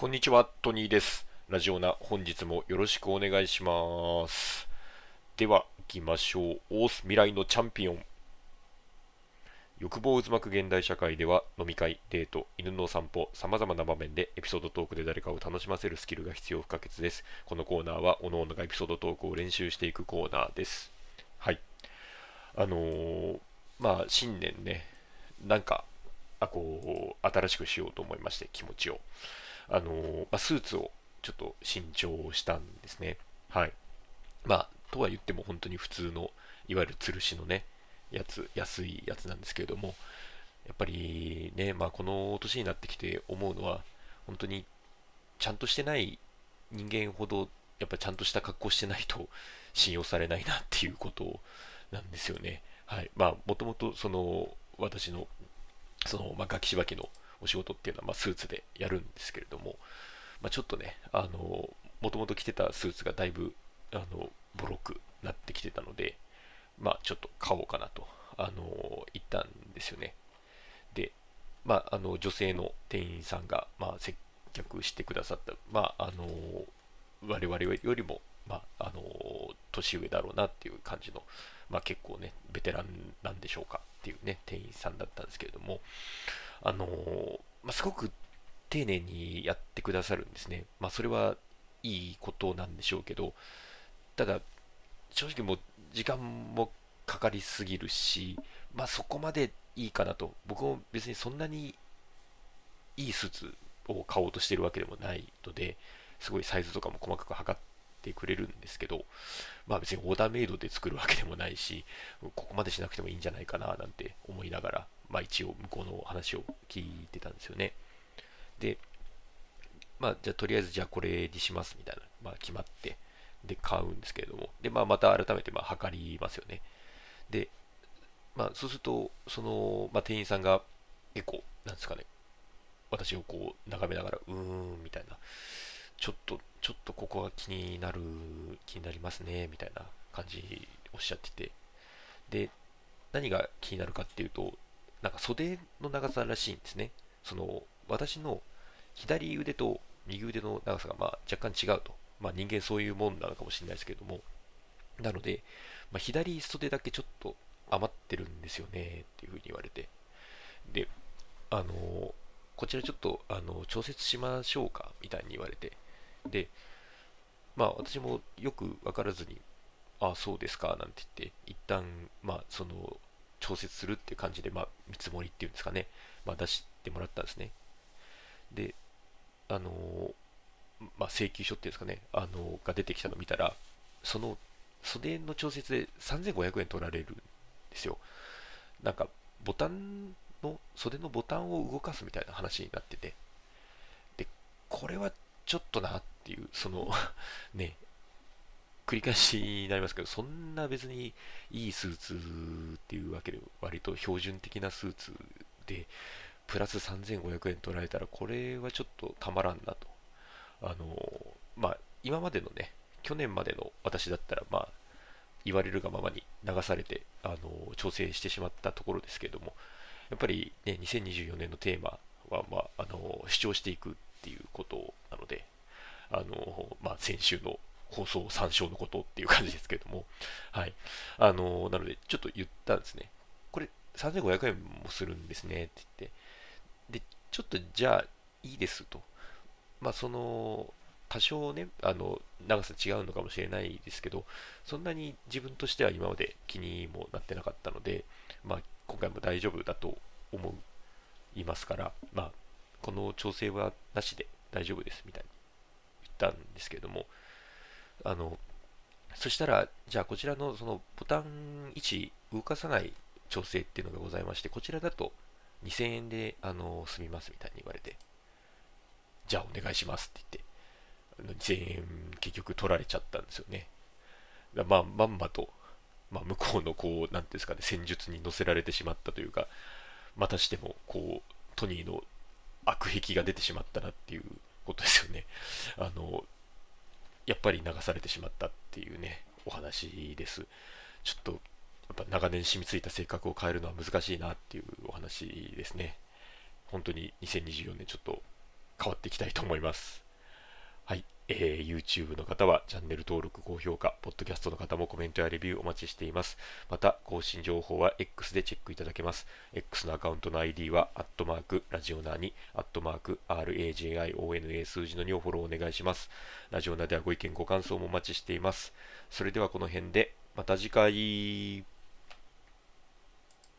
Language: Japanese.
こんにちは、トニーです。ラジオナ、本日もよろしくお願いします。では、行きましょう。オース未来のチャンピオン。欲望渦巻く現代社会では、飲み会、デート、犬の散歩、様々な場面でエピソードトークで誰かを楽しませるスキルが必要不可欠です。このコーナーは、各々がエピソードトークを練習していくコーナーです。はい。あのーまあ、新年ね、なんか、あ、こう、新しくしようと思いまして、気持ちを。あのーまあ、スーツをちょっと新調したんですね。はい。まあ、とは言っても本当に普通の、いわゆる吊るしのね、やつ、安いやつなんですけれども、やっぱりね、まあ、この年になってきて思うのは、本当にちゃんとしてない人間ほど、やっぱちゃんとした格好してないと信用されないなっていうことなんですよね。はい。まあ、もともとその、私の、その、まあ、楽器しばきのお仕事っていうのは、まあ、スーツでやるんですけれども、まあ、ちょっとね、あの、もともと着てたスーツがだいぶ、あの、ボロくなってきてたので、まあ、ちょっと買おうかなと、あの、言ったんですよね。で、まあ、あの、女性の店員さんが、まあ、接客してくださった、まあ、あの、我々よりも、まあ、あの、年上だろうなっていう感じの、まあ、結構ね、ベテランなんでしょうかっていうね、店員さんだったんですけれども、あのまあ、すごく丁寧にやってくださるんですね。まあ、それはいいことなんでしょうけど、ただ、正直もう時間もかかりすぎるし、まあ、そこまでいいかなと、僕も別にそんなにいいスーツを買おうとしてるわけでもないので、すごいサイズとかも細かく測ってくれるんですけど、まあ別にオーダーメイドで作るわけでもないし、ここまでしなくてもいいんじゃないかななんて思いながら、まあ一応向こうの話を聞いてたんですよね。で、まあじゃあとりあえずじゃあこれにしますみたいな、まあ決まって、で買うんですけれども、で、まあまた改めてまあ測りますよね。で、まあそうすると、その、まあ店員さんが結構、なんですかね、私をこう眺めながら、うーん、みたいな、ちょっと、ちょっとここが気になる、気になりますね、みたいな感じおっしゃってて、で、何が気になるかっていうと、なんか袖の長さらしいんですね。その、私の左腕と右腕の長さがまあ若干違うと。まあ人間そういうもんなのかもしれないですけれども、なので、まあ、左袖だけちょっと余ってるんですよね、っていうふうに言われて。で、あのこちらちょっと、あの調節しましょうか、みたいに言われて。で、まあ私もよくわからずに、ああそうですか、なんて言って、一旦、まあその、調節するって感じで、まあ見積もりっていうんですかね、まあ出してもらったんですね。で、あのまあ請求書っていうんですかね、あのが出てきたの見たら、その袖の調節で3500円取られるんですよ。なんか、ボタンの、袖のボタンを動かすみたいな話になってて、で、これはちょっとなっていう、その ね、繰り返しになりますけど、そんな別にいいスーツっていうわけで、割と標準的なスーツで、プラス3500円取られたら、これはちょっとたまらんなと。あの、まあ、今までのね、去年までの私だったら、まあ、言われるがままに流されて、あの、調整してしまったところですけれども、やっぱりね、2024年のテーマは、まあ、あの、主張していくっていうことなので、あの、まあ、先週の放送参照のことっていう感じですけれども、はい。あの、なので、ちょっと言ったんですね。これ、3500円もするんですねって言って、で、ちょっとじゃあ、いいですと。まあ、その、多少ね、あの、長さ違うのかもしれないですけど、そんなに自分としては今まで気にもなってなかったので、まあ、今回も大丈夫だと思いますから、まあ、この調整はなしで大丈夫ですみたいに言ったんですけども、あの、そしたら、じゃあこちらのそのボタン位置動かさない調整っていうのがございまして、こちらだと2000円であの済みますみたいに言われて、じゃあお願いしますって言って、2000円結局取られちゃったんですよね。だまあ、まんまと、まあ、向こうのこう、なんですかね、戦術に乗せられてしまったというか、またしても、こう、トニーの悪癖が出てしまったなっていう。あの、やっぱり流されてしまったっていうね、お話です。ちょっと、やっぱ長年染みついた性格を変えるのは難しいなっていうお話ですね。本当に2024年ちょっと変わっていきたいと思います。はい。えー、YouTube の方はチャンネル登録、高評価、ポッドキャストの方もコメントやレビューお待ちしています。また、更新情報は X でチェックいただけます。X のアカウントの ID は、アットマーク、ラジオナーに、アットマーク、RAJIONA 数字の2をフォローお願いします。ラジオナではご意見、ご感想もお待ちしています。それではこの辺で、また次回。